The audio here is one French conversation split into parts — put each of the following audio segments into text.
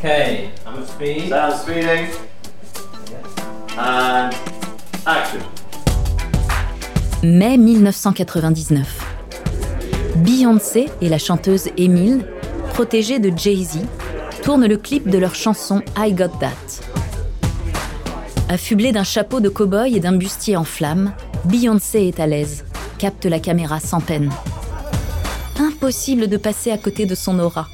Okay, I'm at speed. Sound speeding. And action. Mai 1999. Beyoncé et la chanteuse Emile, protégée de Jay-Z, tournent le clip de leur chanson I Got That. Affublée d'un chapeau de cow-boy et d'un bustier en flammes, Beyoncé est à l'aise, capte la caméra sans peine. Impossible de passer à côté de son aura.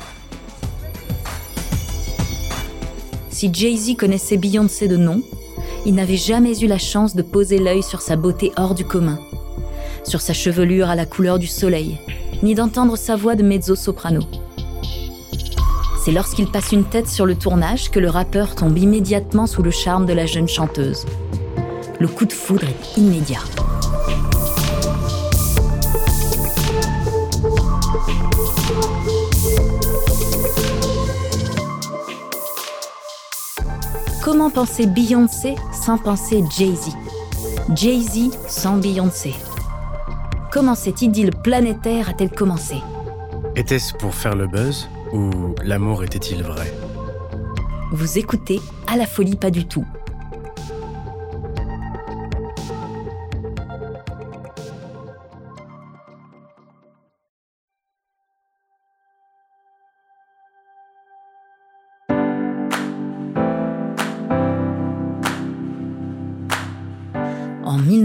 Si Jay-Z connaissait Beyoncé de nom, il n'avait jamais eu la chance de poser l'œil sur sa beauté hors du commun, sur sa chevelure à la couleur du soleil, ni d'entendre sa voix de mezzo-soprano. C'est lorsqu'il passe une tête sur le tournage que le rappeur tombe immédiatement sous le charme de la jeune chanteuse. Le coup de foudre est immédiat. Comment penser Beyoncé sans penser Jay-Z? Jay-Z sans Beyoncé. Comment cette idylle planétaire a-t-elle commencé? Était-ce pour faire le buzz ou l'amour était-il vrai? Vous écoutez À la folie pas du tout.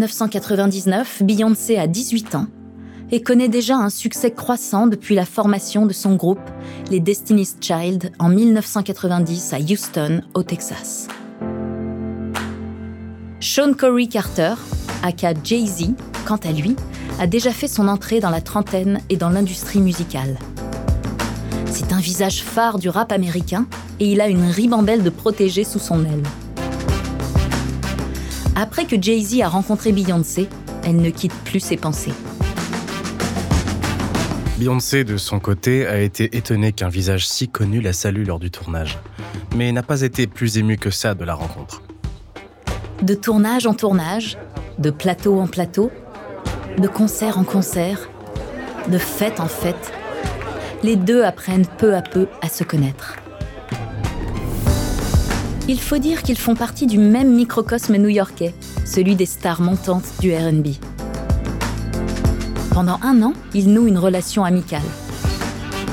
1999, Beyoncé a 18 ans et connaît déjà un succès croissant depuis la formation de son groupe, les Destiny's Child, en 1990 à Houston, au Texas. Sean Corey Carter, aka Jay-Z, quant à lui, a déjà fait son entrée dans la trentaine et dans l'industrie musicale. C'est un visage phare du rap américain et il a une ribambelle de protégés sous son aile. Après que Jay-Z a rencontré Beyoncé, elle ne quitte plus ses pensées. Beyoncé, de son côté, a été étonnée qu'un visage si connu la salue lors du tournage, mais n'a pas été plus émue que ça de la rencontre. De tournage en tournage, de plateau en plateau, de concert en concert, de fête en fête, les deux apprennent peu à peu à se connaître. Il faut dire qu'ils font partie du même microcosme new-yorkais, celui des stars montantes du RB. Pendant un an, ils nouent une relation amicale.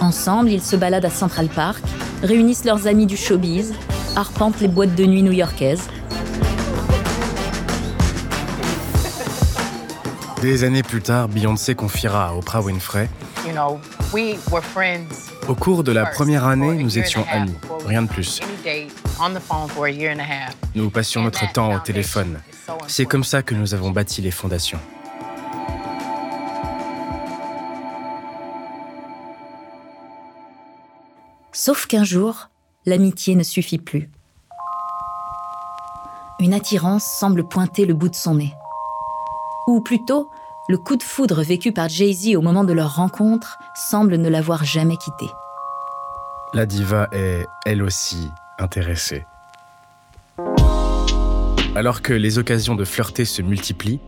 Ensemble, ils se baladent à Central Park, réunissent leurs amis du showbiz, arpentent les boîtes de nuit new-yorkaises. Des années plus tard, Beyoncé confiera à Oprah Winfrey You know, we were friends. Au cours de la première année, nous étions amis, rien de plus. Any date on the phone for a year and a half. Nous passions notre temps au téléphone. C'est comme ça que nous avons bâti les fondations. Sauf qu'un jour, l'amitié ne suffit plus. Une attirance semble pointer le bout de son nez. Ou plutôt, le coup de foudre vécu par Jay-Z au moment de leur rencontre semble ne l'avoir jamais quitté. La diva est, elle aussi, Alors que les occasions de flirter se multiplient,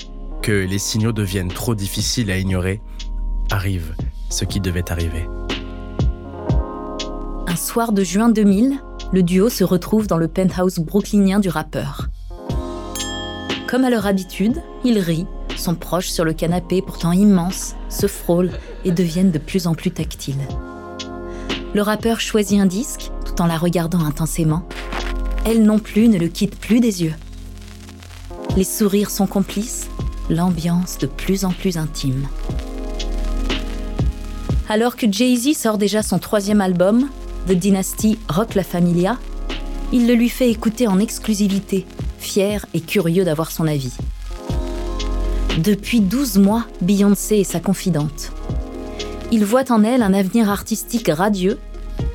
que les signaux deviennent trop difficiles à ignorer, arrive ce qui devait arriver. Un soir de juin 2000, le duo se retrouve dans le penthouse brooklynien du rappeur. Comme à leur habitude, ils rient, sont proches sur le canapé pourtant immense, se frôlent et deviennent de plus en plus tactiles. Le rappeur choisit un disque tout en la regardant intensément. Elle non plus ne le quitte plus des yeux. Les sourires sont complices, l'ambiance de plus en plus intime. Alors que Jay-Z sort déjà son troisième album, The Dynasty Rock La Familia, il le lui fait écouter en exclusivité, fier et curieux d'avoir son avis. Depuis 12 mois, Beyoncé est sa confidente. Il voit en elle un avenir artistique radieux,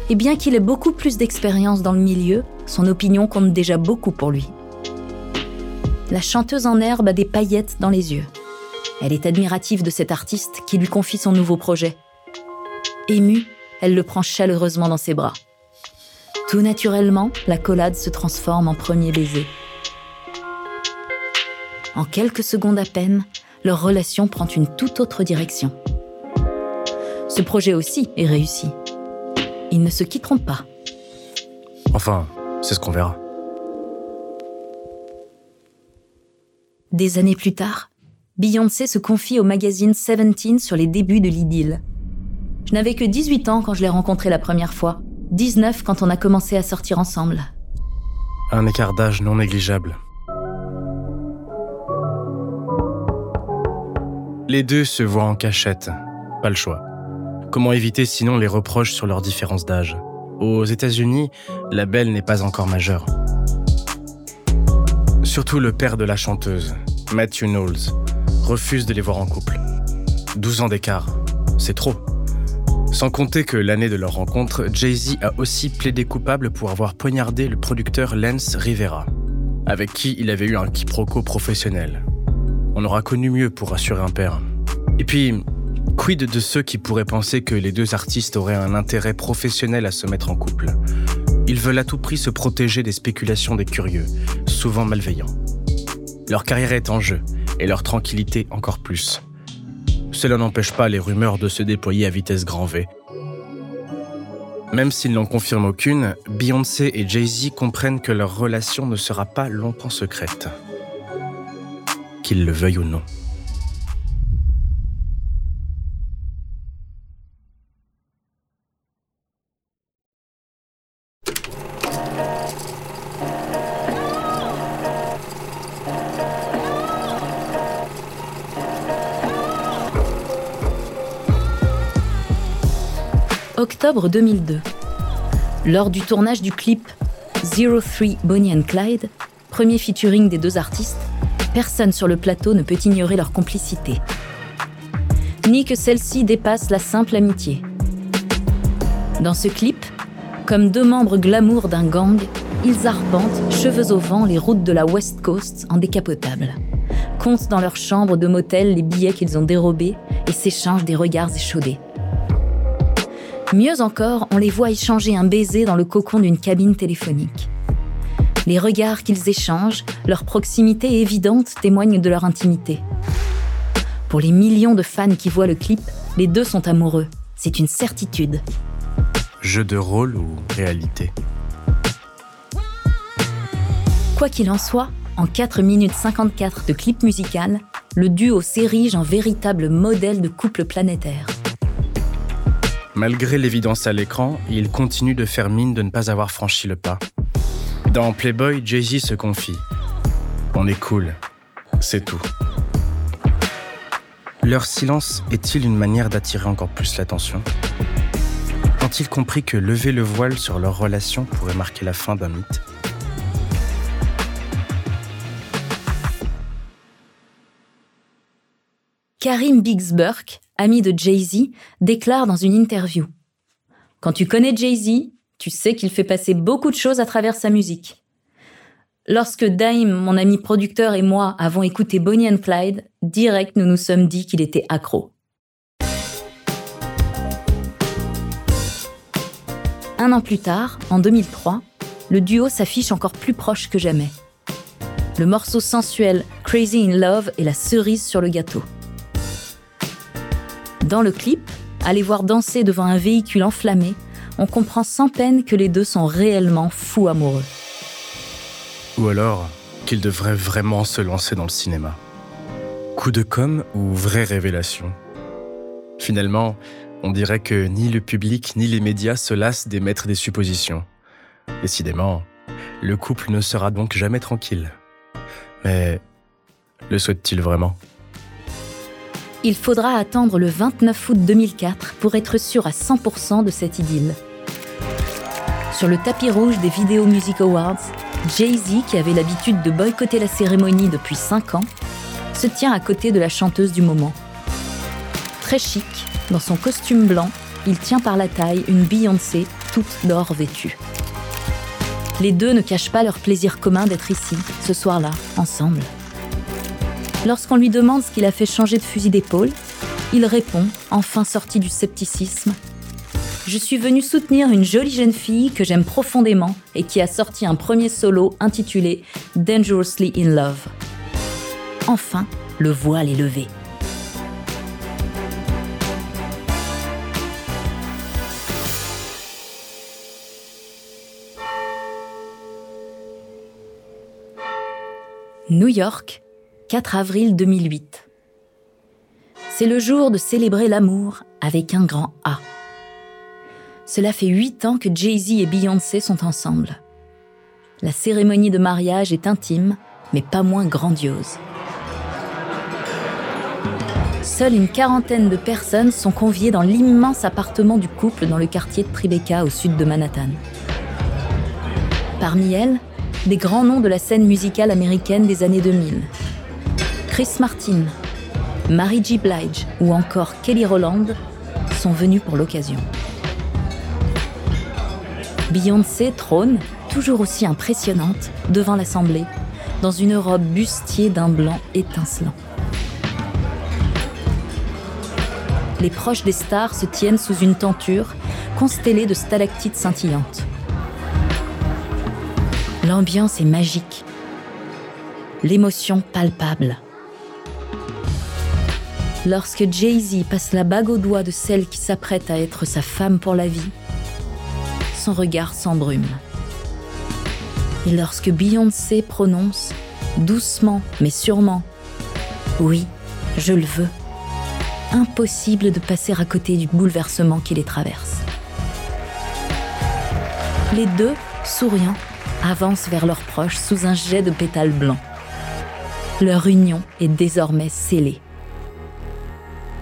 et bien qu'il ait beaucoup plus d'expérience dans le milieu, son opinion compte déjà beaucoup pour lui. La chanteuse en herbe a des paillettes dans les yeux. Elle est admirative de cet artiste qui lui confie son nouveau projet. Émue, elle le prend chaleureusement dans ses bras. Tout naturellement, la collade se transforme en premier baiser. En quelques secondes à peine, leur relation prend une toute autre direction. Ce projet aussi est réussi. Ils ne se quitteront pas. Enfin, c'est ce qu'on verra. Des années plus tard, Beyoncé se confie au magazine Seventeen sur les débuts de l'idylle. Je n'avais que 18 ans quand je l'ai rencontré la première fois, 19 quand on a commencé à sortir ensemble. Un écart d'âge non négligeable. Les deux se voient en cachette. Pas le choix. Comment éviter sinon les reproches sur leur différence d'âge? Aux États-Unis, la belle n'est pas encore majeure. Surtout le père de la chanteuse, Matthew Knowles, refuse de les voir en couple. 12 ans d'écart, c'est trop. Sans compter que l'année de leur rencontre, Jay-Z a aussi plaidé coupable pour avoir poignardé le producteur Lance Rivera, avec qui il avait eu un quiproquo professionnel. On aura connu mieux pour rassurer un père. Et puis, quid de ceux qui pourraient penser que les deux artistes auraient un intérêt professionnel à se mettre en couple? Ils veulent à tout prix se protéger des spéculations des curieux, souvent malveillants. Leur carrière est en jeu, et leur tranquillité encore plus. Cela n'empêche pas les rumeurs de se déployer à vitesse grand V. Même s'ils n'en confirment aucune, Beyoncé et Jay-Z comprennent que leur relation ne sera pas longtemps secrète. Qu'ils le veuillent ou non. Octobre 2002. Lors du tournage du clip Zero Three Bonnie and Clyde, premier featuring des deux artistes, personne sur le plateau ne peut ignorer leur complicité. Ni que celle-ci dépasse la simple amitié. Dans ce clip, comme deux membres glamour d'un gang, ils arpentent, cheveux au vent, les routes de la West Coast en décapotable, comptent dans leur chambre de motel les billets qu'ils ont dérobés et s'échangent des regards échaudés. Mieux encore, on les voit échanger un baiser dans le cocon d'une cabine téléphonique. Les regards qu'ils échangent, leur proximité évidente témoignent de leur intimité. Pour les millions de fans qui voient le clip, les deux sont amoureux. C'est une certitude. Jeu de rôle ou réalité? Quoi qu'il en soit, en 4 minutes 54 de clip musical, le duo s'érige en véritable modèle de couple planétaire. Malgré l'évidence à l'écran, il continue de faire mine de ne pas avoir franchi le pas. Dans Playboy, Jay-Z se confie. On est cool, c'est tout. Leur silence est-il une manière d'attirer encore plus l'attention? Ont-ils compris que lever le voile sur leur relation pourrait marquer la fin d'un mythe? Karim Biggs-Burke, ami de Jay-Z, déclare dans une interview Quand tu connais Jay-Z, tu sais qu'il fait passer beaucoup de choses à travers sa musique. Lorsque Daim, mon ami producteur, et moi avons écouté Bonnie and Clyde, direct nous nous sommes dit qu'il était accro. Un an plus tard, en 2003, le duo s'affiche encore plus proche que jamais. Le morceau sensuel Crazy in Love est la cerise sur le gâteau. Dans le clip, à les voir danser devant un véhicule enflammé, on comprend sans peine que les deux sont réellement fous amoureux. Ou alors qu'ils devraient vraiment se lancer dans le cinéma. Coup de com' ou vraie révélation? Finalement, on dirait que ni le public ni les médias se lassent d'émettre des suppositions. Décidément, le couple ne sera donc jamais tranquille. Mais le souhaite-t-il vraiment? Il faudra attendre le 29 août 2004 pour être sûr à 100% de cette idylle. Sur le tapis rouge des Video Music Awards, Jay-Z, qui avait l'habitude de boycotter la cérémonie depuis 5 ans, se tient à côté de la chanteuse du moment. Très chic, dans son costume blanc, il tient par la taille une Beyoncé toute d'or vêtue. Les deux ne cachent pas leur plaisir commun d'être ici, ce soir-là, ensemble. Lorsqu'on lui demande ce qu'il a fait changer de fusil d'épaule, il répond, enfin sorti du scepticisme Je suis venu soutenir une jolie jeune fille que j'aime profondément et qui a sorti un premier solo intitulé Dangerously in Love. Enfin, le voile est levé. New York, 4 avril 2008. C'est le jour de célébrer l'amour avec un grand A. Cela fait huit ans que Jay-Z et Beyoncé sont ensemble. La cérémonie de mariage est intime, mais pas moins grandiose. Seule une quarantaine de personnes sont conviées dans l'immense appartement du couple dans le quartier de Tribeca au sud de Manhattan. Parmi elles, des grands noms de la scène musicale américaine des années 2000. Chris Martin, Mary J. Blige ou encore Kelly Rowland sont venus pour l'occasion. Beyoncé trône, toujours aussi impressionnante, devant l'Assemblée, dans une robe bustier d'un blanc étincelant. Les proches des stars se tiennent sous une tenture constellée de stalactites scintillantes. L'ambiance est magique, l'émotion palpable. Lorsque Jay-Z passe la bague au doigt de celle qui s'apprête à être sa femme pour la vie, son regard s'embrume. Et lorsque Beyoncé prononce, doucement mais sûrement, Oui, je le veux, impossible de passer à côté du bouleversement qui les traverse. Les deux, souriants, avancent vers leurs proches sous un jet de pétales blancs. Leur union est désormais scellée.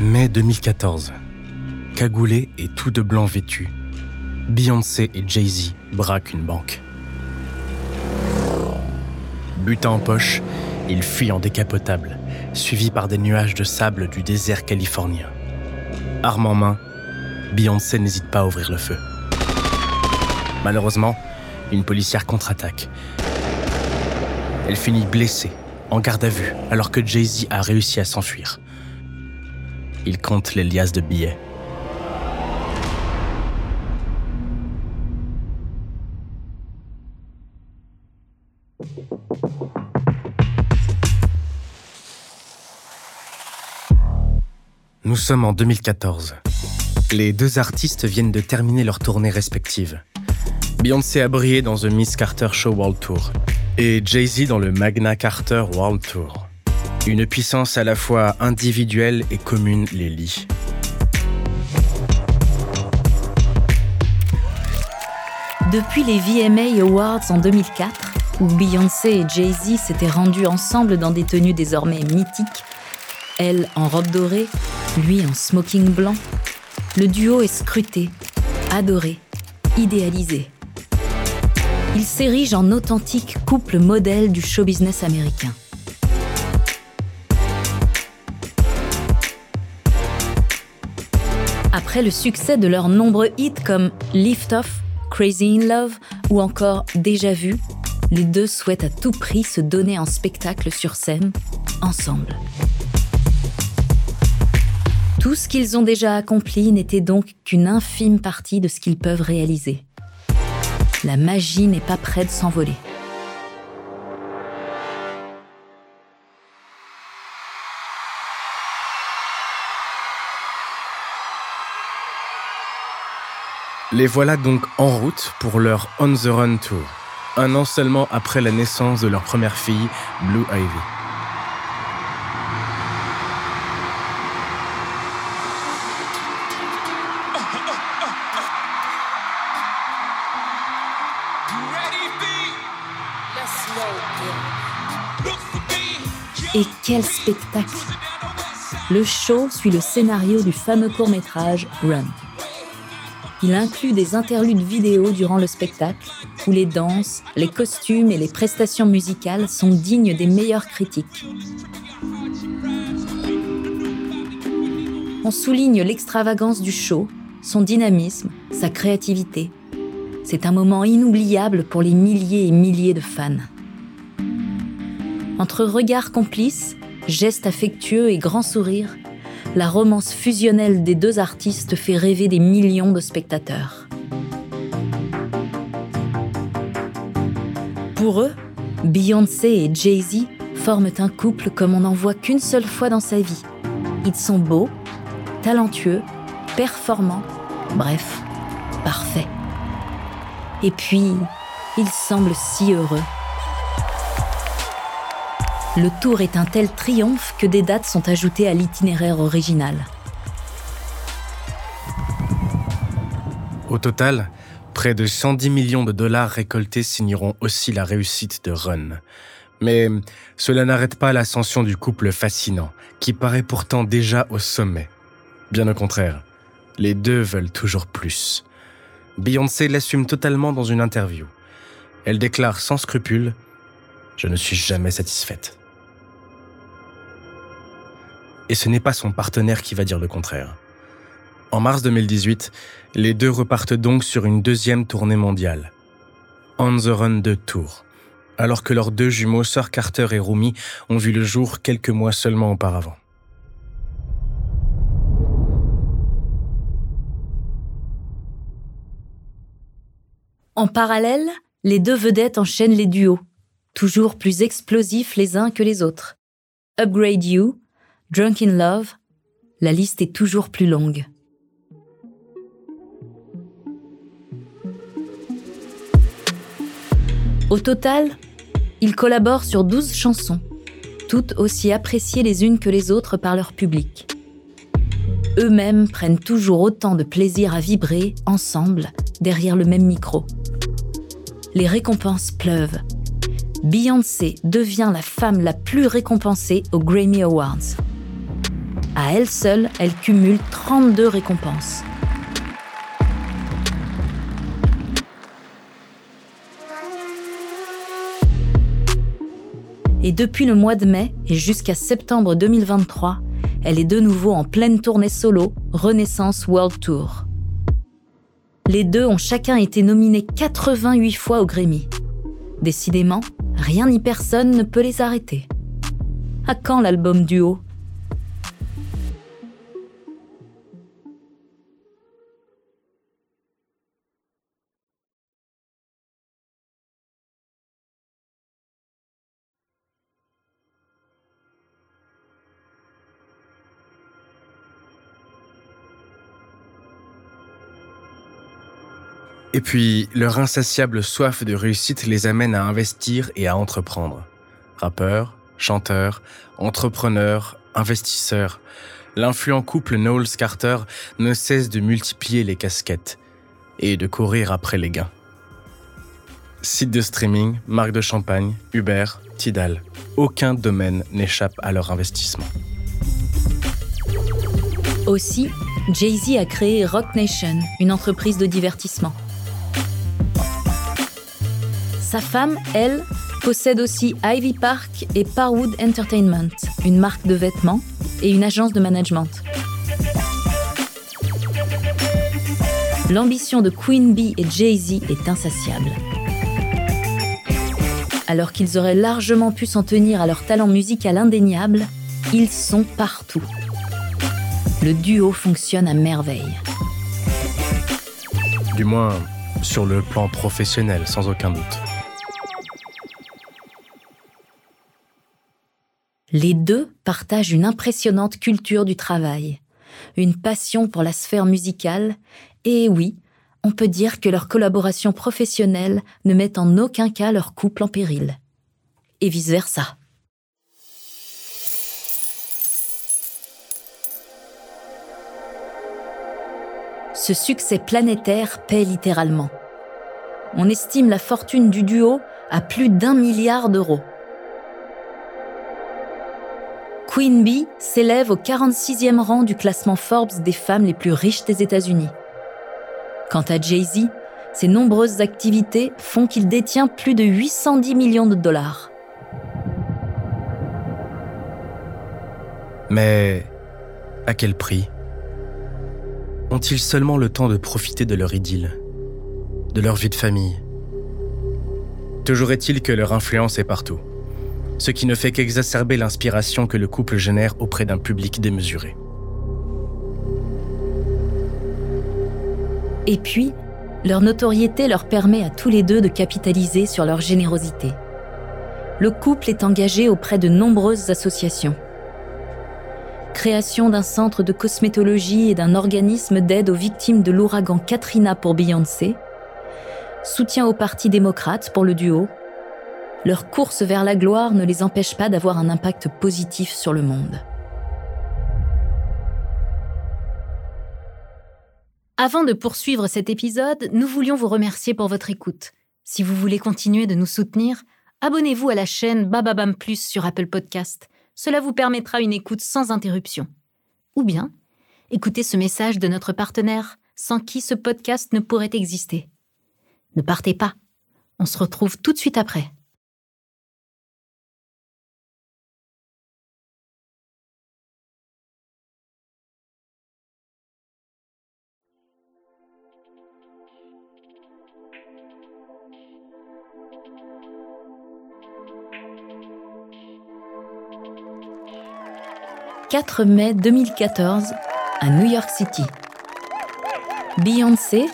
Mai 2014. Cagoulé et tout de blanc vêtu, Beyoncé et Jay-Z braquent une banque. Butin en poche, ils fuient en décapotable, suivis par des nuages de sable du désert californien. Arme en main, Beyoncé n'hésite pas à ouvrir le feu. Malheureusement, une policière contre-attaque. Elle finit blessée, en garde à vue, alors que Jay-Z a réussi à s'enfuir il compte les liasses de billets. Nous sommes en 2014. Les deux artistes viennent de terminer leur tournée respective. Beyoncé a brillé dans The Miss Carter Show World Tour et Jay-Z dans le Magna Carter World Tour. Une puissance à la fois individuelle et commune les lie. Depuis les VMA Awards en 2004, où Beyoncé et Jay-Z s'étaient rendus ensemble dans des tenues désormais mythiques, elle en robe dorée, lui en smoking blanc, le duo est scruté, adoré, idéalisé. Il s'érige en authentique couple modèle du show business américain. Après le succès de leurs nombreux hits comme Lift Off, Crazy in Love ou encore Déjà Vu, les deux souhaitent à tout prix se donner en spectacle sur scène, ensemble. Tout ce qu'ils ont déjà accompli n'était donc qu'une infime partie de ce qu'ils peuvent réaliser. La magie n'est pas près de s'envoler. Les voilà donc en route pour leur On the Run Tour, un an seulement après la naissance de leur première fille, Blue Ivy. Et quel spectacle Le show suit le scénario du fameux court-métrage Run. Il inclut des interludes vidéo durant le spectacle, où les danses, les costumes et les prestations musicales sont dignes des meilleures critiques. On souligne l'extravagance du show, son dynamisme, sa créativité. C'est un moment inoubliable pour les milliers et milliers de fans. Entre regards complices, gestes affectueux et grands sourires, la romance fusionnelle des deux artistes fait rêver des millions de spectateurs. Pour eux, Beyoncé et Jay-Z forment un couple comme on n'en voit qu'une seule fois dans sa vie. Ils sont beaux, talentueux, performants, bref, parfaits. Et puis, ils semblent si heureux. Le tour est un tel triomphe que des dates sont ajoutées à l'itinéraire original. Au total, près de 110 millions de dollars récoltés signeront aussi la réussite de Run. Mais cela n'arrête pas l'ascension du couple fascinant, qui paraît pourtant déjà au sommet. Bien au contraire, les deux veulent toujours plus. Beyoncé l'assume totalement dans une interview. Elle déclare sans scrupule Je ne suis jamais satisfaite. Et ce n'est pas son partenaire qui va dire le contraire. En mars 2018, les deux repartent donc sur une deuxième tournée mondiale. On the Run de Tour, alors que leurs deux jumeaux, Sir Carter et Rumi, ont vu le jour quelques mois seulement auparavant. En parallèle, les deux vedettes enchaînent les duos, toujours plus explosifs les uns que les autres. Upgrade You, Drunk in Love, la liste est toujours plus longue. Au total, ils collaborent sur 12 chansons, toutes aussi appréciées les unes que les autres par leur public. Eux-mêmes prennent toujours autant de plaisir à vibrer ensemble derrière le même micro. Les récompenses pleuvent. Beyoncé devient la femme la plus récompensée aux Grammy Awards. À elle seule, elle cumule 32 récompenses. Et depuis le mois de mai et jusqu'à septembre 2023, elle est de nouveau en pleine tournée solo Renaissance World Tour. Les deux ont chacun été nominés 88 fois au Grammy. Décidément, rien ni personne ne peut les arrêter. À quand l'album duo? Et puis, leur insatiable soif de réussite les amène à investir et à entreprendre. Rappeurs, chanteurs, entrepreneurs, investisseurs, l'influent couple Knowles Carter ne cesse de multiplier les casquettes et de courir après les gains. Sites de streaming, marques de champagne, Uber, Tidal, aucun domaine n'échappe à leur investissement. Aussi, Jay-Z a créé Rock Nation, une entreprise de divertissement. Sa femme, elle, possède aussi Ivy Park et Parwood Entertainment, une marque de vêtements et une agence de management. L'ambition de Queen Bee et Jay-Z est insatiable. Alors qu'ils auraient largement pu s'en tenir à leur talent musical indéniable, ils sont partout. Le duo fonctionne à merveille. Du moins, sur le plan professionnel, sans aucun doute. Les deux partagent une impressionnante culture du travail, une passion pour la sphère musicale, et oui, on peut dire que leur collaboration professionnelle ne met en aucun cas leur couple en péril. Et vice-versa. Ce succès planétaire paie littéralement. On estime la fortune du duo à plus d'un milliard d'euros. Queen Bee s'élève au 46e rang du classement Forbes des femmes les plus riches des États-Unis. Quant à Jay-Z, ses nombreuses activités font qu'il détient plus de 810 millions de dollars. Mais à quel prix Ont-ils seulement le temps de profiter de leur idylle, de leur vie de famille? Toujours est-il que leur influence est partout, ce qui ne fait qu'exacerber l'inspiration que le couple génère auprès d'un public démesuré. Et puis, leur notoriété leur permet à tous les deux de capitaliser sur leur générosité. Le couple est engagé auprès de nombreuses associations. Création d'un centre de cosmétologie et d'un organisme d'aide aux victimes de l'ouragan Katrina pour Beyoncé, soutien au Parti démocrate pour le duo, leur course vers la gloire ne les empêche pas d'avoir un impact positif sur le monde. Avant de poursuivre cet épisode, nous voulions vous remercier pour votre écoute. Si vous voulez continuer de nous soutenir, abonnez-vous à la chaîne Bababam Plus sur Apple Podcast. Cela vous permettra une écoute sans interruption. Ou bien, écoutez ce message de notre partenaire, sans qui ce podcast ne pourrait exister. Ne partez pas. On se retrouve tout de suite après. « 4 mai 2014 à New York City. Beyoncé,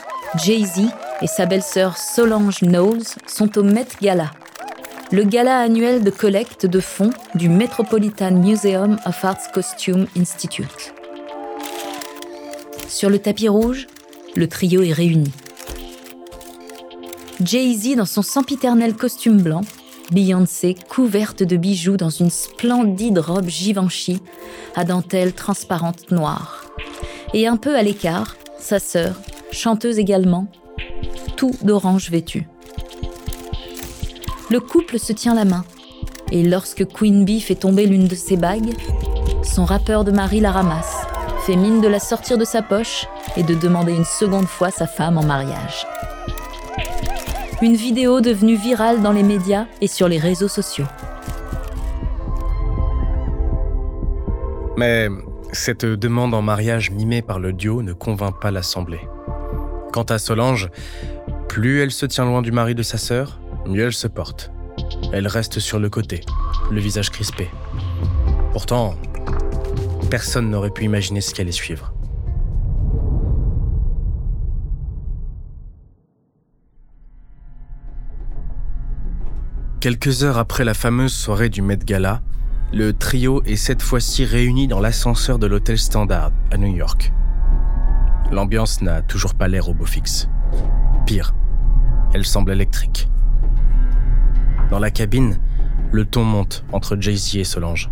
Jay-Z et sa belle-sœur Solange Knowles sont au Met Gala, le gala annuel de collecte de fonds du Metropolitan Museum of Arts Costume Institute. Sur le tapis rouge, le trio est réuni. Jay-Z dans son sempiternel costume blanc, Beyoncé couverte de bijoux dans une splendide robe Givenchy à dentelle transparente noire. Et un peu à l'écart, sa sœur, chanteuse également, tout d'orange vêtu. Le couple se tient la main, et lorsque Queen Bee fait tomber l'une de ses bagues, son rappeur de mari la ramasse, fait mine de la sortir de sa poche et de demander une seconde fois sa femme en mariage. Une vidéo devenue virale dans les médias et sur les réseaux sociaux. Mais cette demande en mariage mimée par le duo ne convainc pas l'Assemblée. Quant à Solange, plus elle se tient loin du mari de sa sœur, mieux elle se porte. Elle reste sur le côté, le visage crispé. Pourtant, personne n'aurait pu imaginer ce qu'elle allait suivre. Quelques heures après la fameuse soirée du Met Gala, le trio est cette fois-ci réuni dans l'ascenseur de l'hôtel Standard à New York. L'ambiance n'a toujours pas l'air au beau fixe. Pire, elle semble électrique. Dans la cabine, le ton monte entre Jay-Z et Solange.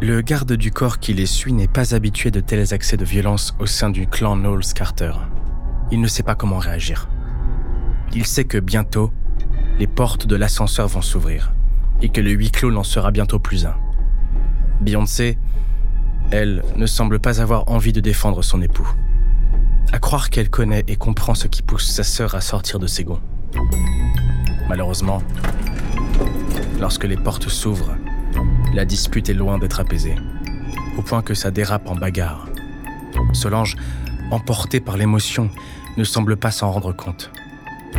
Le garde du corps qui les suit n'est pas habitué de tels accès de violence au sein du clan Knowles Carter. Il ne sait pas comment réagir. Il sait que bientôt, les portes de l'ascenseur vont s'ouvrir et que le huis clos n'en sera bientôt plus un. Beyoncé, elle, ne semble pas avoir envie de défendre son époux. À croire qu'elle connaît et comprend ce qui pousse sa sœur à sortir de ses gonds. Malheureusement, lorsque les portes s'ouvrent, la dispute est loin d'être apaisée, au point que ça dérape en bagarre. Solange, emportée par l'émotion, ne semble pas s'en rendre compte.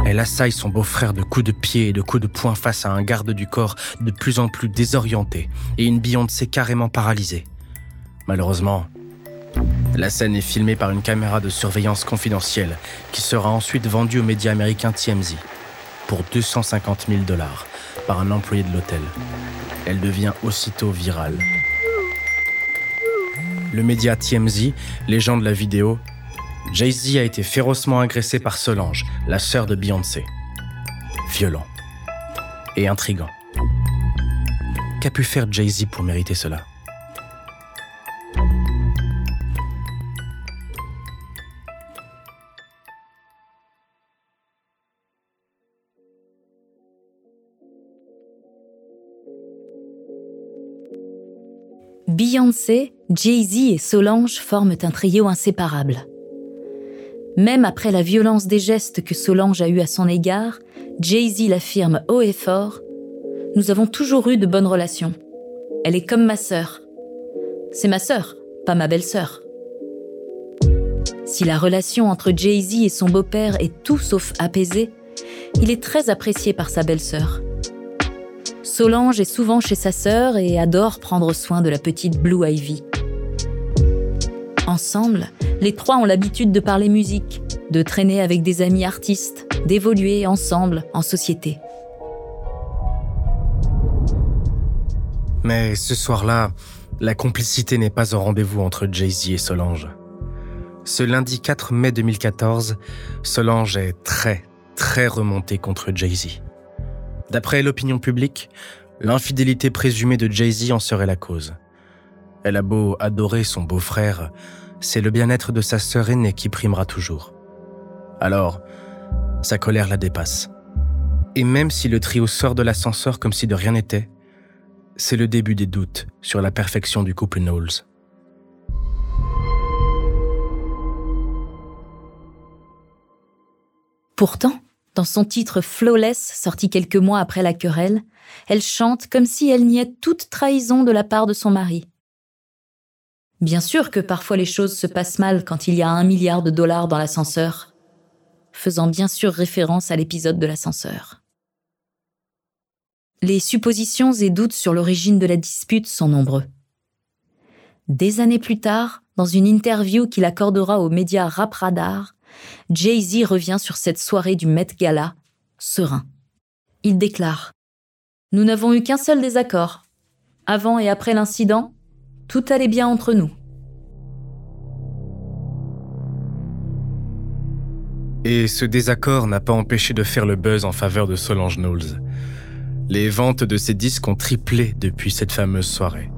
Elle assaille son beau-frère de coups de pied et de coups de poing face à un garde du corps de plus en plus désorienté et une Beyoncé carrément paralysée. Malheureusement, la scène est filmée par une caméra de surveillance confidentielle qui sera ensuite vendue aux médias américains TMZ pour 250 000 dollars par un employé de l'hôtel. Elle devient aussitôt virale. Le média TMZ, légende de la vidéo, Jay-Z a été férocement agressé par Solange, la sœur de Beyoncé. Violent et intrigant. Qu'a pu faire Jay-Z pour mériter cela? Beyoncé, Jay-Z et Solange forment un trio inséparable. Même après la violence des gestes que Solange a eus à son égard, Jay-Z l'affirme haut et fort Nous avons toujours eu de bonnes relations. Elle est comme ma sœur. C'est ma sœur, pas ma belle-sœur. Si la relation entre Jay-Z et son beau-père est tout sauf apaisée, il est très apprécié par sa belle-sœur. Solange est souvent chez sa sœur et adore prendre soin de la petite Blue Ivy. Ensemble, les trois ont l'habitude de parler musique, de traîner avec des amis artistes, d'évoluer ensemble en société. Mais ce soir-là, la complicité n'est pas au rendez-vous entre Jay-Z et Solange. Ce lundi 4 mai 2014, Solange est très, très remontée contre Jay-Z. D'après l'opinion publique, l'infidélité présumée de Jay-Z en serait la cause. Elle a beau adorer son beau-frère, c'est le bien-être de sa sœur aînée qui primera toujours. Alors, sa colère la dépasse. Et même si le trio sort de l'ascenseur comme si de rien n'était, c'est le début des doutes sur la perfection du couple Knowles. Pourtant, dans son titre Flawless, sorti quelques mois après la querelle, elle chante comme si elle niait toute trahison de la part de son mari. Bien sûr que parfois les choses se passent mal quand il y a un milliard de dollars dans l'ascenseur, faisant bien sûr référence à l'épisode de l'ascenseur. Les suppositions et doutes sur l'origine de la dispute sont nombreux. Des années plus tard, dans une interview qu'il accordera aux médias Rap Radar, Jay-Z revient sur cette soirée du Met Gala, serein. Il déclare Nous n'avons eu qu'un seul désaccord. Avant et après l'incident, tout allait bien entre nous. Et ce désaccord n'a pas empêché de faire le buzz en faveur de Solange Knowles. Les ventes de ses disques ont triplé depuis cette fameuse soirée.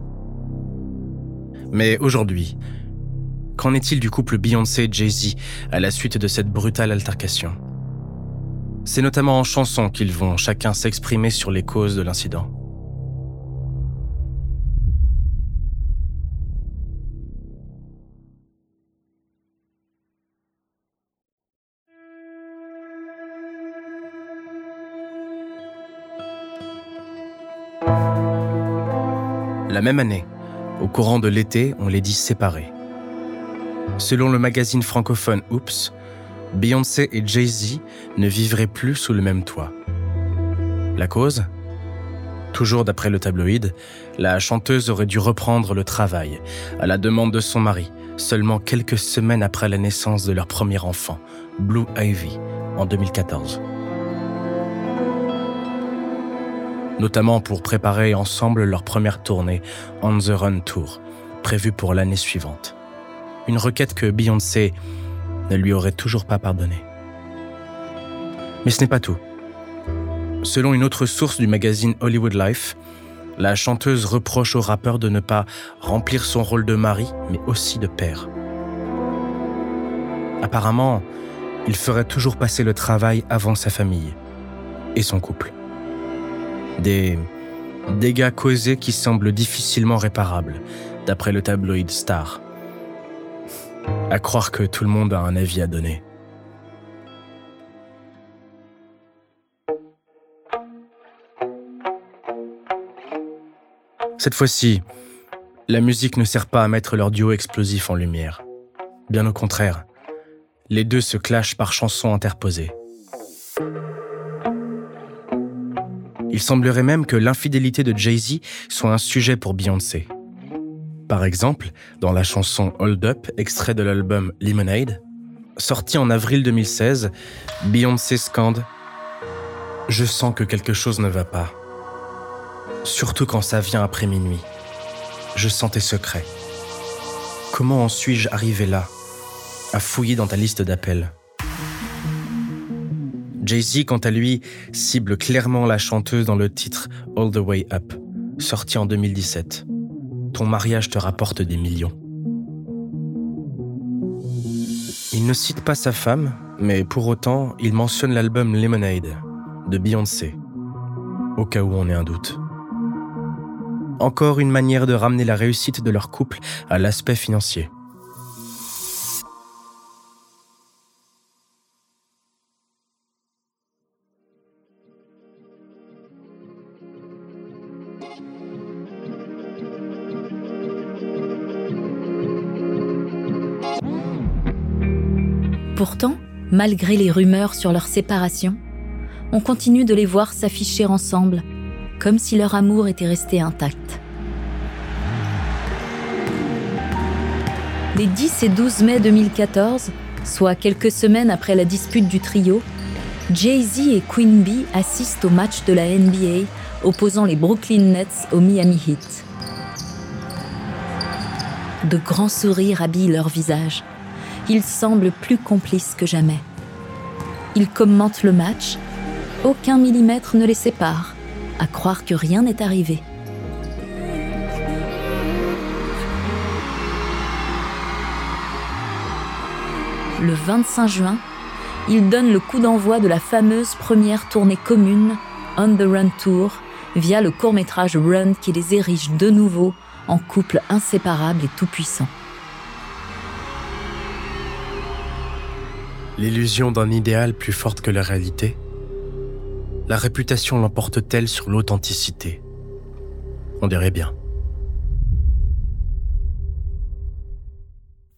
Mais aujourd'hui, Qu'en est-il du couple Beyoncé-Jay-Z à la suite de cette brutale altercation? C'est notamment en chanson qu'ils vont chacun s'exprimer sur les causes de l'incident. La même année, au courant de l'été, on les dit séparés. Selon le magazine francophone Oops, Beyoncé et Jay-Z ne vivraient plus sous le même toit. La cause? Toujours d'après le tabloïd, la chanteuse aurait dû reprendre le travail, à la demande de son mari, seulement quelques semaines après la naissance de leur premier enfant, Blue Ivy, en 2014. Notamment pour préparer ensemble leur première tournée, On the Run Tour, prévue pour l'année suivante une requête que Beyoncé ne lui aurait toujours pas pardonnée. Mais ce n'est pas tout. Selon une autre source du magazine Hollywood Life, la chanteuse reproche au rappeur de ne pas remplir son rôle de mari, mais aussi de père. Apparemment, il ferait toujours passer le travail avant sa famille et son couple. Des dégâts causés qui semblent difficilement réparables, d'après le tabloïd Star. À croire que tout le monde a un avis à donner. Cette fois-ci, la musique ne sert pas à mettre leur duo explosif en lumière. Bien au contraire, les deux se clashent par chansons interposées. Il semblerait même que l'infidélité de Jay-Z soit un sujet pour Beyoncé. Par exemple, dans la chanson Hold Up, extrait de l'album Lemonade, sorti en avril 2016, Beyoncé scande Je sens que quelque chose ne va pas. Surtout quand ça vient après minuit. Je sens tes secrets. Comment en suis-je arrivé là, à fouiller dans ta liste d'appels? Jay-Z, quant à lui, cible clairement la chanteuse dans le titre All the Way Up, sorti en 2017 ton mariage te rapporte des millions. Il ne cite pas sa femme, mais pour autant, il mentionne l'album Lemonade de Beyoncé, au cas où on ait un doute. Encore une manière de ramener la réussite de leur couple à l'aspect financier. Malgré les rumeurs sur leur séparation, on continue de les voir s'afficher ensemble, comme si leur amour était resté intact. Les 10 et 12 mai 2014, soit quelques semaines après la dispute du trio, Jay-Z et Queen Bee assistent au match de la NBA opposant les Brooklyn Nets au Miami Heat. De grands sourires habillent leurs visages. Ils semblent plus complices que jamais. Ils commentent le match. Aucun millimètre ne les sépare, à croire que rien n'est arrivé. Le 25 juin, ils donnent le coup d'envoi de la fameuse première tournée commune On the Run Tour via le court-métrage Run qui les érige de nouveau en couple inséparable et tout-puissant. L'illusion d'un idéal plus forte que la réalité? La réputation l'emporte-t-elle sur l'authenticité? On dirait bien.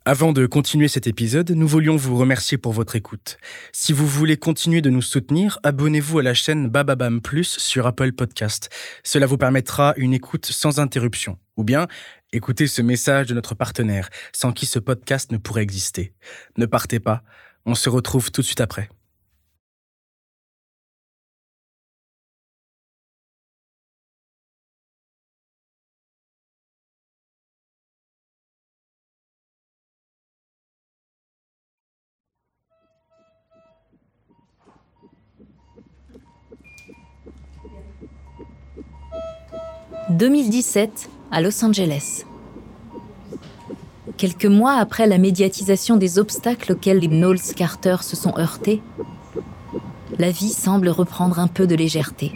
Avant de continuer cet épisode, nous voulions vous remercier pour votre écoute. Si vous voulez continuer de nous soutenir, abonnez-vous à la chaîne Bababam Plus sur Apple Podcast. Cela vous permettra une écoute sans interruption. Ou bien, écoutez ce message de notre partenaire, sans qui ce podcast ne pourrait exister. Ne partez pas, on se retrouve tout de suite après. « 2017 à Los Angeles. Quelques mois après la médiatisation des obstacles auxquels les Knowles Carter se sont heurtés, la vie semble reprendre un peu de légèreté.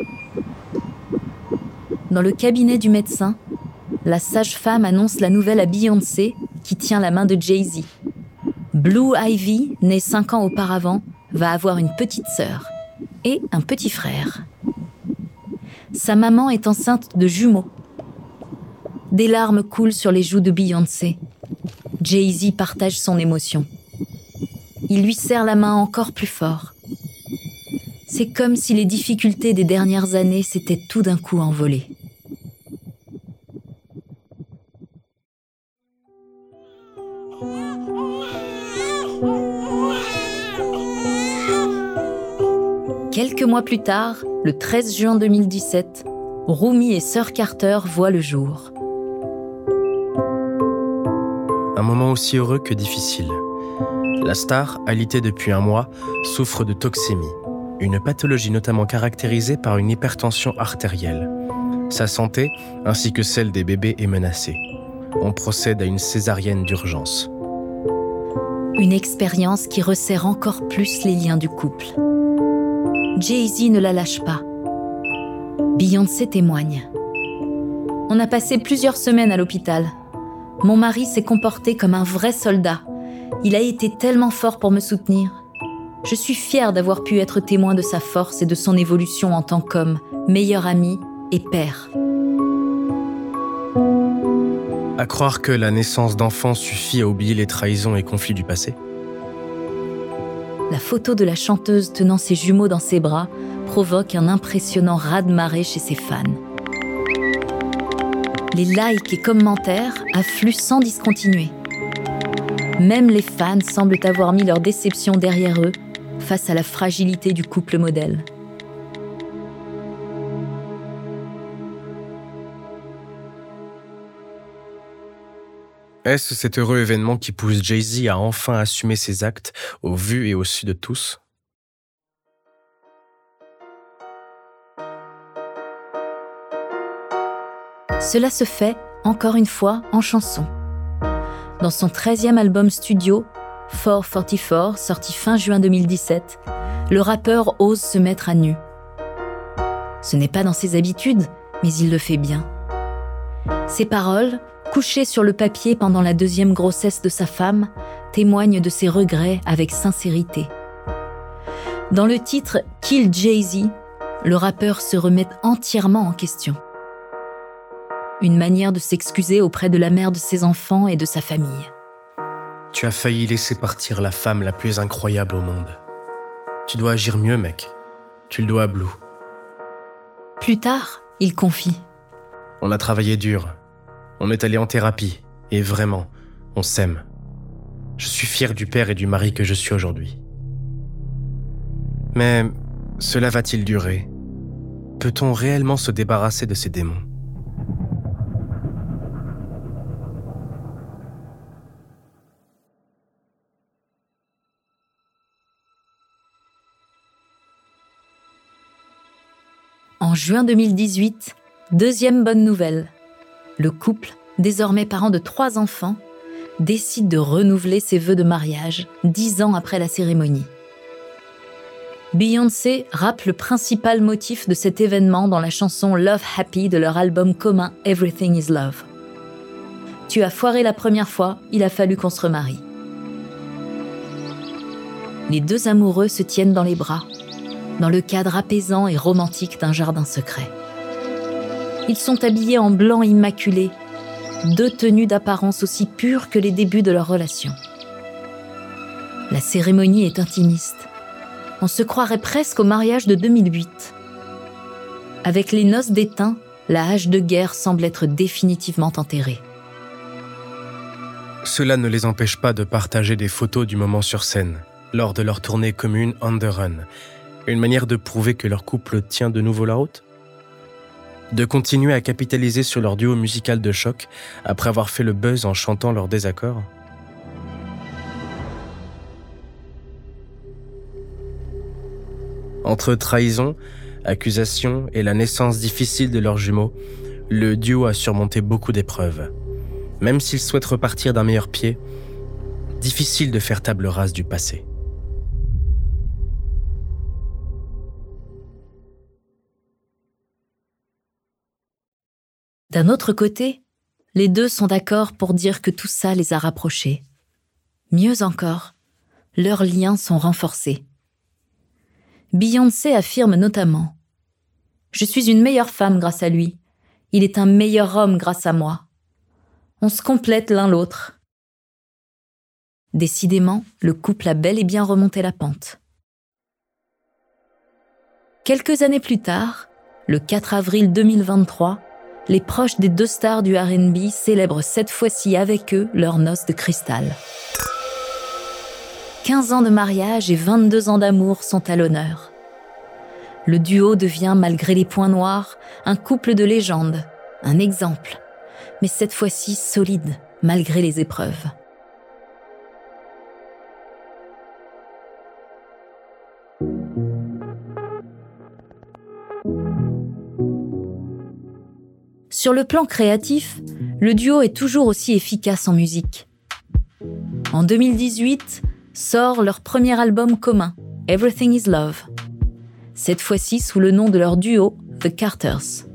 Dans le cabinet du médecin, la sage-femme annonce la nouvelle à Beyoncé qui tient la main de Jay-Z. Blue Ivy, née cinq ans auparavant, va avoir une petite sœur et un petit frère. Sa maman est enceinte de jumeaux. Des larmes coulent sur les joues de Beyoncé. Jay-Z partage son émotion. Il lui serre la main encore plus fort. C'est comme si les difficultés des dernières années s'étaient tout d'un coup envolées. Quelques mois plus tard, le 13 juin 2017, Rumi et Sir Carter voient le jour. Un moment aussi heureux que difficile. La star, alitée depuis un mois, souffre de toxémie, une pathologie notamment caractérisée par une hypertension artérielle. Sa santé, ainsi que celle des bébés, est menacée. On procède à une césarienne d'urgence. Une expérience qui resserre encore plus les liens du couple. Jay-Z ne la lâche pas. Beyoncé témoigne. On a passé plusieurs semaines à l'hôpital, mon mari s'est comporté comme un vrai soldat. Il a été tellement fort pour me soutenir. Je suis fière d'avoir pu être témoin de sa force et de son évolution en tant qu'homme, meilleur ami et père. À croire que la naissance d'enfants suffit à oublier les trahisons et conflits du passé? La photo de la chanteuse tenant ses jumeaux dans ses bras provoque un impressionnant raz-de-marée chez ses fans. Les likes et commentaires affluent sans discontinuer. Même les fans semblent avoir mis leur déception derrière eux face à la fragilité du couple modèle. Est-ce cet heureux événement qui pousse Jay-Z à enfin assumer ses actes au vu et au su de tous? Cela se fait, encore une fois, en chanson. Dans son 13e album studio, 444, sorti fin juin 2017, le rappeur ose se mettre à nu. Ce n'est pas dans ses habitudes, mais il le fait bien. Ses paroles, couchées sur le papier pendant la deuxième grossesse de sa femme, témoignent de ses regrets avec sincérité. Dans le titre Kill Jay-Z, le rappeur se remet entièrement en question une manière de s'excuser auprès de la mère de ses enfants et de sa famille. Tu as failli laisser partir la femme la plus incroyable au monde. Tu dois agir mieux, mec. Tu le dois à Blue. Plus tard, il confie. On a travaillé dur. On est allé en thérapie. Et vraiment, on s'aime. Je suis fier du père et du mari que je suis aujourd'hui. Mais cela va-t-il durer? Peut-on réellement se débarrasser de ces démons? En juin 2018, deuxième bonne nouvelle. Le couple, désormais parent de trois enfants, décide de renouveler ses vœux de mariage dix ans après la cérémonie. Beyoncé rappe le principal motif de cet événement dans la chanson Love Happy de leur album commun Everything is Love. Tu as foiré la première fois, il a fallu qu'on se remarie. Les deux amoureux se tiennent dans les bras, dans le cadre apaisant et romantique d'un jardin secret. Ils sont habillés en blanc immaculé, deux tenues d'apparence aussi pures que les débuts de leur relation. La cérémonie est intimiste. On se croirait presque au mariage de 2008. Avec les noces d'étain, la hache de guerre semble être définitivement enterrée. Cela ne les empêche pas de partager des photos du moment sur scène, lors de leur tournée commune On the Run, une manière de prouver que leur couple tient de nouveau la route? De continuer à capitaliser sur leur duo musical de choc après avoir fait le buzz en chantant leurs désaccords Entre trahison, accusation et la naissance difficile de leurs jumeaux, le duo a surmonté beaucoup d'épreuves. Même s'ils souhaitent repartir d'un meilleur pied, difficile de faire table rase du passé. D'un autre côté, les deux sont d'accord pour dire que tout ça les a rapprochés. Mieux encore, leurs liens sont renforcés. Beyoncé affirme notamment Je suis une meilleure femme grâce à lui. Il est un meilleur homme grâce à moi. On se complète l'un l'autre. Décidément, le couple a bel et bien remonté la pente. Quelques années plus tard, le 4 avril 2023, les proches des deux stars du RB célèbrent cette fois-ci avec eux leur noce de cristal. 15 ans de mariage et 22 ans d'amour sont à l'honneur. Le duo devient, malgré les points noirs, un couple de légende, un exemple, mais cette fois-ci solide, malgré les épreuves. Sur le plan créatif, le duo est toujours aussi efficace en musique. En 2018, sort leur premier album commun, Everything is Love. Cette fois-ci sous le nom de leur duo, The Carters.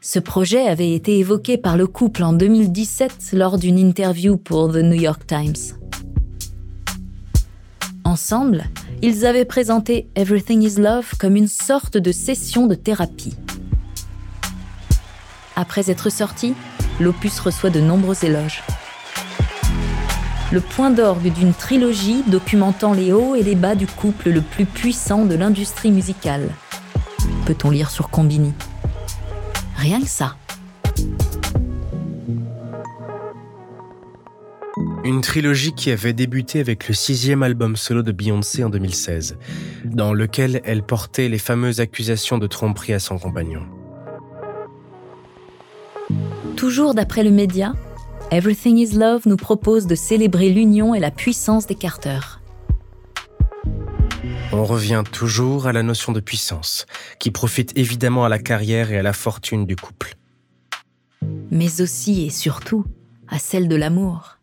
Ce projet avait été évoqué par le couple en 2017 lors d'une interview pour The New York Times. Ensemble, ils avaient présenté Everything is Love comme une sorte de session de thérapie. Après être sorti, l'opus reçoit de nombreux éloges. Le point d'orgue d'une trilogie documentant les hauts et les bas du couple le plus puissant de l'industrie musicale. Peut-on lire sur Combini? Rien que ça. Une trilogie qui avait débuté avec le sixième album solo de Beyoncé en 2016, dans lequel elle portait les fameuses accusations de tromperie à son compagnon. Toujours d'après le média, Everything is Love nous propose de célébrer l'union et la puissance des Carter. On revient toujours à la notion de puissance, qui profite évidemment à la carrière et à la fortune du couple. Mais aussi et surtout à celle de l'amour.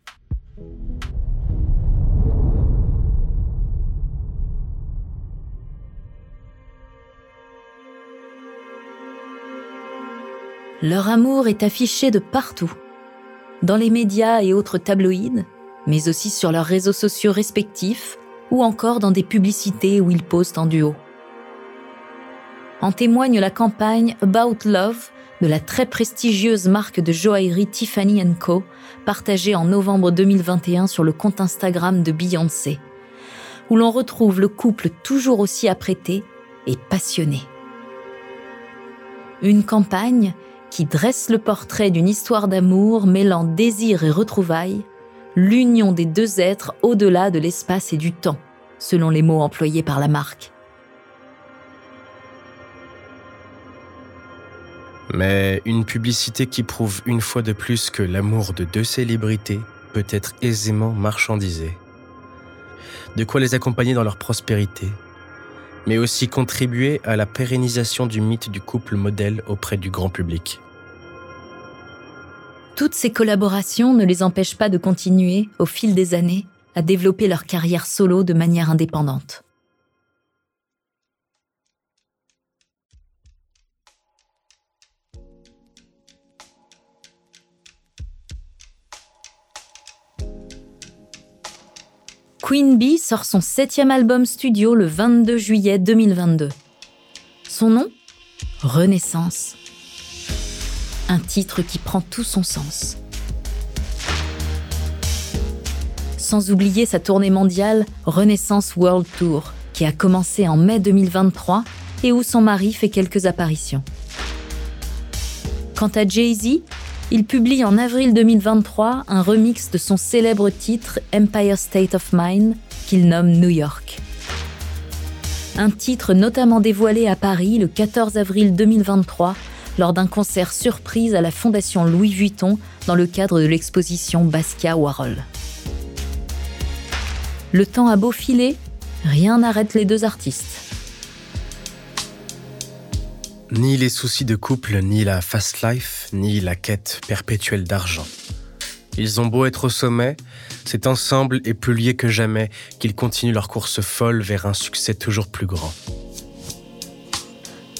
Leur amour est affiché de partout, dans les médias et autres tabloïds, mais aussi sur leurs réseaux sociaux respectifs ou encore dans des publicités où ils posent en duo. En témoigne la campagne About Love de la très prestigieuse marque de joaillerie Tiffany Co, partagée en novembre 2021 sur le compte Instagram de Beyoncé, où l'on retrouve le couple toujours aussi apprêté et passionné. Une campagne qui dresse le portrait d'une histoire d'amour mêlant désir et retrouvailles, l'union des deux êtres au-delà de l'espace et du temps, selon les mots employés par la marque. Mais une publicité qui prouve une fois de plus que l'amour de deux célébrités peut être aisément marchandisé. De quoi les accompagner dans leur prospérité, mais aussi contribuer à la pérennisation du mythe du couple modèle auprès du grand public. Toutes ces collaborations ne les empêchent pas de continuer, au fil des années, à développer leur carrière solo de manière indépendante. Queen Bee sort son septième album studio le 22 juillet 2022. Son nom? Renaissance. Un titre qui prend tout son sens. Sans oublier sa tournée mondiale Renaissance World Tour, qui a commencé en mai 2023 et où son mari fait quelques apparitions. Quant à Jay-Z, il publie en avril 2023 un remix de son célèbre titre Empire State of Mind qu'il nomme New York. Un titre notamment dévoilé à Paris le 14 avril 2023 lors d'un concert surprise à la Fondation Louis Vuitton dans le cadre de l'exposition Basquiat Warhol. Le temps a beau filer, rien n'arrête les deux artistes. Ni les soucis de couple, ni la fast life, ni la quête perpétuelle d'argent. Ils ont beau être au sommet, c'est ensemble et plus liés que jamais qu'ils continuent leur course folle vers un succès toujours plus grand.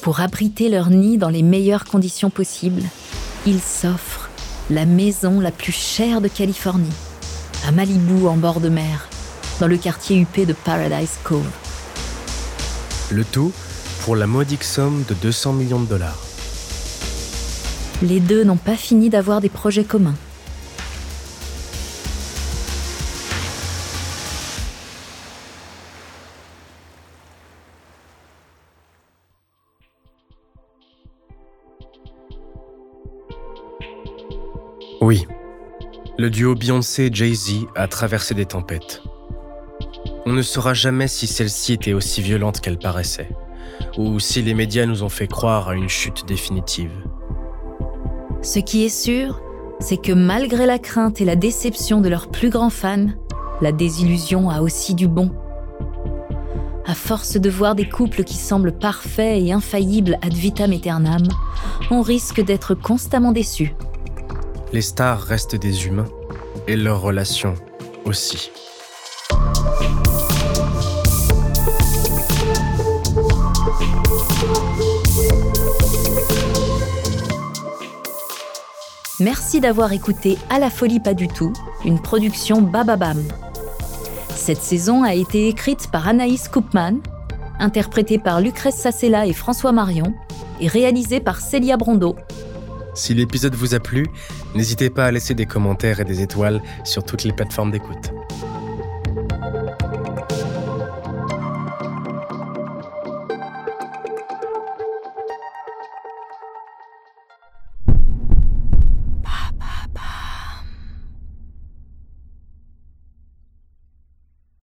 Pour abriter leur nid dans les meilleures conditions possibles, ils s'offrent la maison la plus chère de Californie, à Malibu en bord de mer, dans le quartier huppé de Paradise Cove. Le tout pour la modique somme de 200 millions de dollars. Les deux n'ont pas fini d'avoir des projets communs. Oui, le duo Beyoncé-Jay-Z a traversé des tempêtes. On ne saura jamais si celle-ci était aussi violente qu'elle paraissait ou si les médias nous ont fait croire à une chute définitive. Ce qui est sûr, c'est que malgré la crainte et la déception de leurs plus grands fans, la désillusion a aussi du bon. À force de voir des couples qui semblent parfaits et infaillibles ad vitam aeternam, on risque d'être constamment déçus. Les stars restent des humains, et leurs relations aussi. Merci d'avoir écouté À la folie pas du tout, une production Bababam. Cette saison a été écrite par Anaïs Koopman, interprétée par Lucrèce Sassella et François Marion, et réalisée par Célia Brondeau. Si l'épisode vous a plu, n'hésitez pas à laisser des commentaires et des étoiles sur toutes les plateformes d'écoute.